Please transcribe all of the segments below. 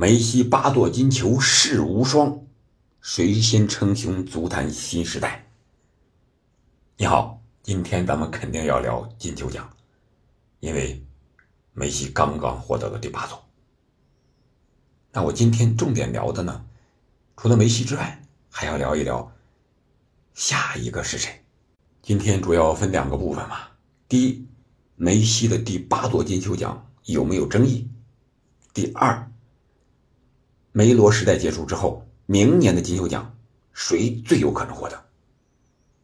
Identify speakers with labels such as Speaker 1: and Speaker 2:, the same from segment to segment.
Speaker 1: 梅西八座金球世无双，谁先称雄足坛新时代？你好，今天咱们肯定要聊金球奖，因为梅西刚刚获得了第八座。那我今天重点聊的呢，除了梅西之外，还要聊一聊下一个是谁。今天主要分两个部分嘛，第一，梅西的第八座金球奖有没有争议？第二。梅罗时代结束之后，明年的金球奖谁最有可能获得？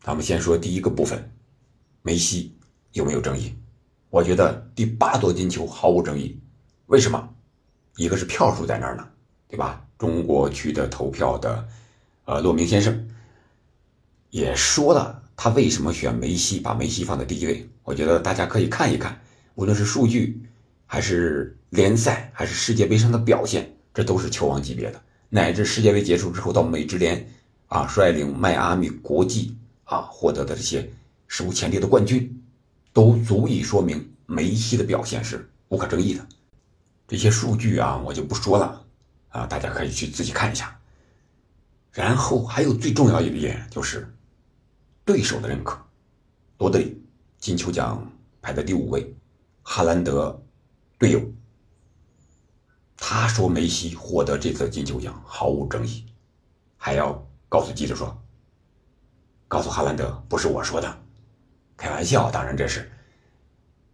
Speaker 1: 咱们先说第一个部分，梅西有没有争议？我觉得第八座金球毫无争议。为什么？一个是票数在那儿呢，对吧？中国区的投票的，呃，骆明先生也说了，他为什么选梅西，把梅西放在第一位。我觉得大家可以看一看，无论是数据，还是联赛，还是世界杯上的表现。这都是球王级别的，乃至世界杯结束之后到美职联，啊，率领迈阿密国际啊获得的这些史无前例的冠军，都足以说明梅西的表现是无可争议的。这些数据啊，我就不说了啊，大家可以去自己看一下。然后还有最重要一点就是对手的认可，罗德里金球奖排在第五位，哈兰德队友。他说：“梅西获得这次金球奖毫无争议，还要告诉记者说，告诉哈兰德不是我说的，开玩笑，当然这是，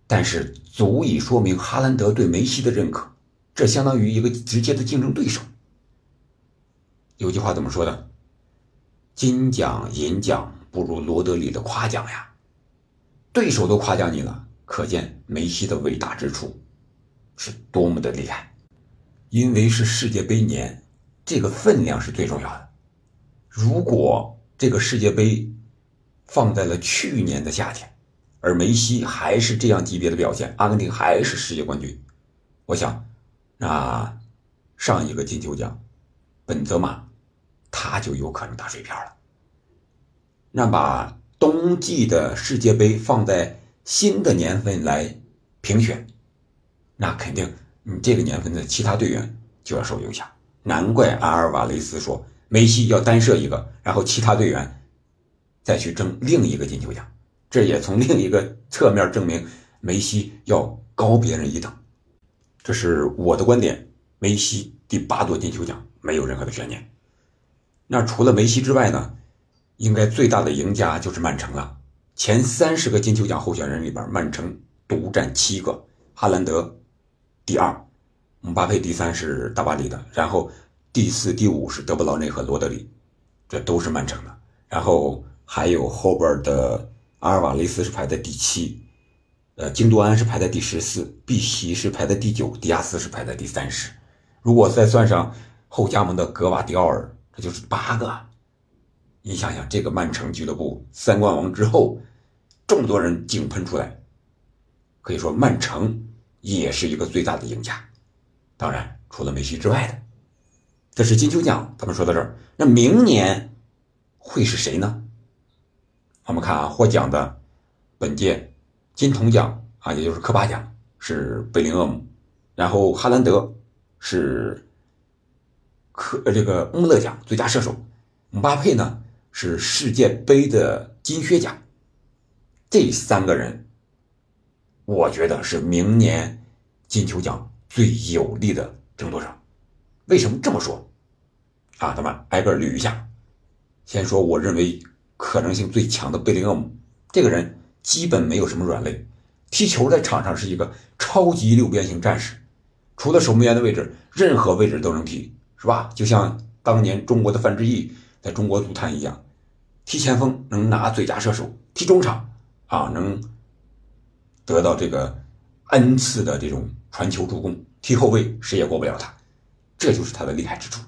Speaker 1: 但是足以说明哈兰德对梅西的认可，这相当于一个直接的竞争对手。有句话怎么说的？金奖银奖不如罗德里的夸奖呀，对手都夸奖你了，可见梅西的伟大之处是多么的厉害。”因为是世界杯年，这个分量是最重要的。如果这个世界杯放在了去年的夏天，而梅西还是这样级别的表现，阿根廷还是世界冠军，我想，那上一个金球奖，本泽马，他就有可能打水漂了。那把冬季的世界杯放在新的年份来评选，那肯定。你这个年份的其他队员就要受影响，难怪阿尔瓦雷斯说梅西要单射一个，然后其他队员再去争另一个金球奖，这也从另一个侧面证明梅西要高别人一等。这是我的观点，梅西第八座金球奖没有任何的悬念。那除了梅西之外呢？应该最大的赢家就是曼城了。前三十个金球奖候选人里边，曼城独占七个，哈兰德。第二，姆巴佩第三是大巴黎的，然后第四、第五是德布劳内和罗德里，这都是曼城的。然后还有后边的阿尔瓦雷斯是排在第七，呃，京多安是排在第十四，碧玺是排在第九，迪亚斯是排在第三十。如果再算上后加盟的格瓦迪奥尔，这就是八个。你想想，这个曼城俱乐部三冠王之后，这么多人井喷出来，可以说曼城。也是一个最大的赢家，当然除了梅西之外的，这是金球奖。咱们说到这儿，那明年会是谁呢？我们看啊，获奖的本届金童奖啊，也就是科巴奖是贝林厄姆，然后哈兰德是科这个穆勒奖最佳射手，姆巴佩呢是世界杯的金靴奖，这三个人。我觉得是明年金球奖最有力的争夺者。为什么这么说？啊，咱们挨个捋一下。先说我认为可能性最强的贝林厄姆，这个人基本没有什么软肋，踢球在场上是一个超级六边形战士，除了守门员的位置，任何位置都能踢，是吧？就像当年中国的范志毅在中国足坛一样，踢前锋能拿最佳射手，踢中场啊能。得到这个 N 次的这种传球助攻，踢后卫谁也过不了他，这就是他的厉害之处。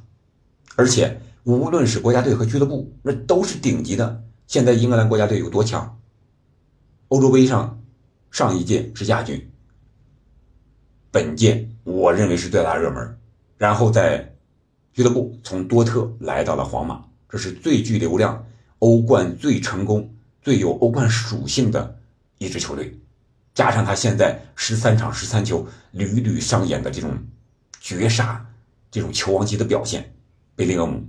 Speaker 1: 而且无论是国家队和俱乐部，那都是顶级的。现在英格兰国家队有多强？欧洲杯上上一届是亚军，本届我认为是最大热门。然后在俱乐部从多特来到了皇马，这是最具流量、欧冠最成功、最有欧冠属性的一支球队。加上他现在十三场十三球屡屡上演的这种绝杀，这种球王级的表现，贝林厄姆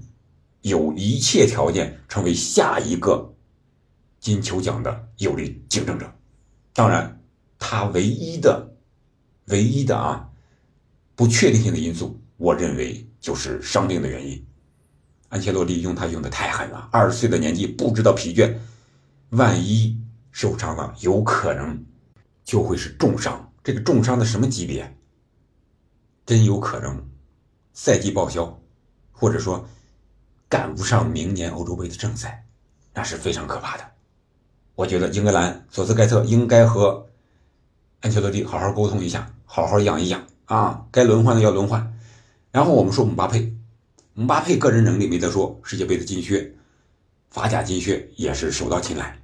Speaker 1: 有一切条件成为下一个金球奖的有力竞争者。当然，他唯一的、唯一的啊不确定性的因素，我认为就是伤病的原因。安切洛蒂用他用的太狠了，二十岁的年纪不知道疲倦，万一受伤了，有可能就会是重伤。这个重伤的什么级别？真有可能赛季报销，或者说赶不上明年欧洲杯的正赛，那是非常可怕的。我觉得英格兰索斯盖特应该和安切洛蒂好好沟通一下，好好养一养啊，该轮换的要轮换。然后我们说姆巴佩，姆巴佩个人能力没得说，世界杯的金靴、法甲金靴也是手到擒来。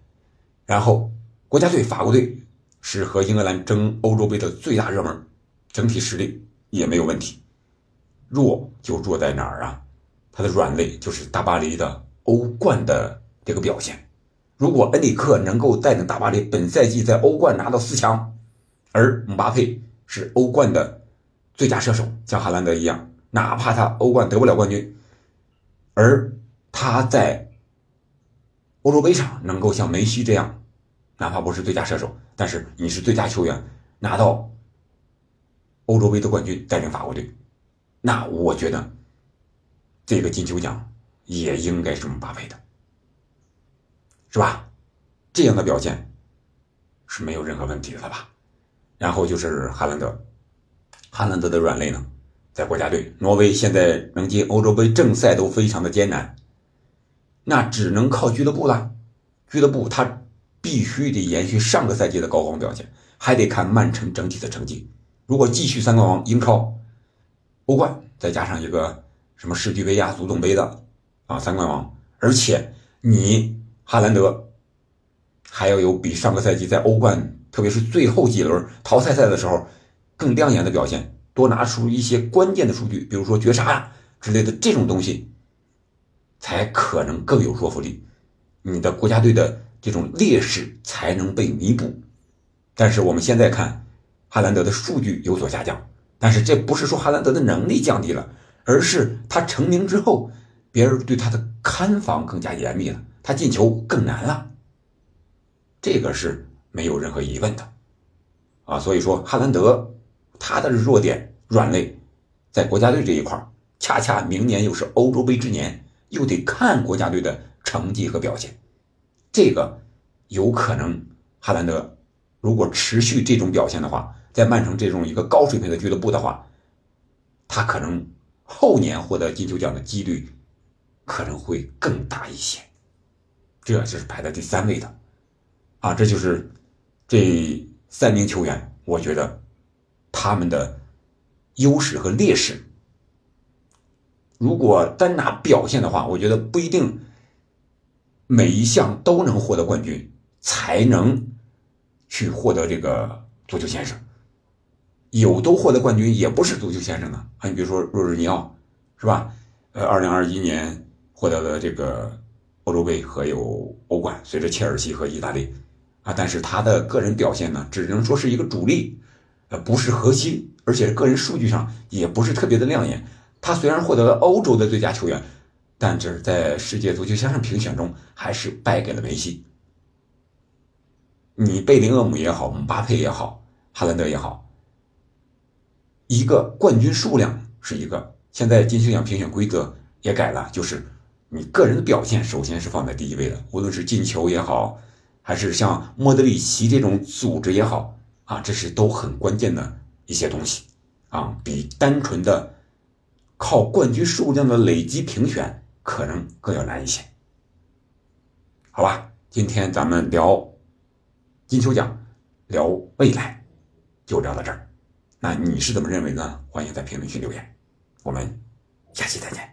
Speaker 1: 然后国家队法国队是和英格兰争欧洲杯的最大热门，整体实力。也没有问题，弱就弱在哪儿啊？他的软肋就是大巴黎的欧冠的这个表现。如果恩里克能够带领大巴黎本赛季在欧冠拿到四强，而姆巴佩是欧冠的最佳射手，像哈兰德一样，哪怕他欧冠得不了冠军，而他在欧洲杯上能够像梅西这样，哪怕不是最佳射手，但是你是最佳球员，拿到。欧洲杯的冠军带领法国队，那我觉得这个金球奖也应该是姆巴佩的，是吧？这样的表现是没有任何问题的吧？然后就是哈兰德，哈兰德的软肋呢，在国家队，挪威现在能进欧洲杯正赛都非常的艰难，那只能靠俱乐部了。俱乐部他必须得延续上个赛季的高光表现，还得看曼城整体的成绩。如果继续三冠王、英超、欧冠，再加上一个什么世俱杯呀、足总杯的啊三冠王，而且你哈兰德还要有比上个赛季在欧冠，特别是最后几轮淘汰赛的时候更亮眼的表现，多拿出一些关键的数据，比如说绝杀呀之类的这种东西，才可能更有说服力，你的国家队的这种劣势才能被弥补。但是我们现在看。哈兰德的数据有所下降，但是这不是说哈兰德的能力降低了，而是他成名之后，别人对他的看防更加严密了，他进球更难了。这个是没有任何疑问的，啊，所以说哈兰德他的弱点软肋，在国家队这一块恰恰明年又是欧洲杯之年，又得看国家队的成绩和表现，这个有可能哈兰德如果持续这种表现的话。在曼城这种一个高水平的俱乐部的话，他可能后年获得金球奖的几率可能会更大一些，这就是排在第三位的，啊，这就是这三名球员，我觉得他们的优势和劣势。如果单拿表现的话，我觉得不一定每一项都能获得冠军，才能去获得这个足球先生。有都获得冠军，也不是足球先生呢啊！你比如说若日尼奥，是吧？呃，二零二一年获得了这个欧洲杯和有欧冠，随着切尔西和意大利啊，但是他的个人表现呢，只能说是一个主力，呃，不是核心，而且个人数据上也不是特别的亮眼。他虽然获得了欧洲的最佳球员，但是在世界足球先生评选中还是败给了梅西。你贝林厄姆也好，姆巴佩也好，哈兰德也好。一个冠军数量是一个，现在金球奖评选规则也改了，就是你个人的表现首先是放在第一位的，无论是进球也好，还是像莫德里奇这种组织也好啊，这是都很关键的一些东西啊，比单纯的靠冠军数量的累积评选可能更要难一些。好吧，今天咱们聊金球奖，聊未来，就聊到这儿。那你是怎么认为呢？欢迎在评论区留言，我们下期再见。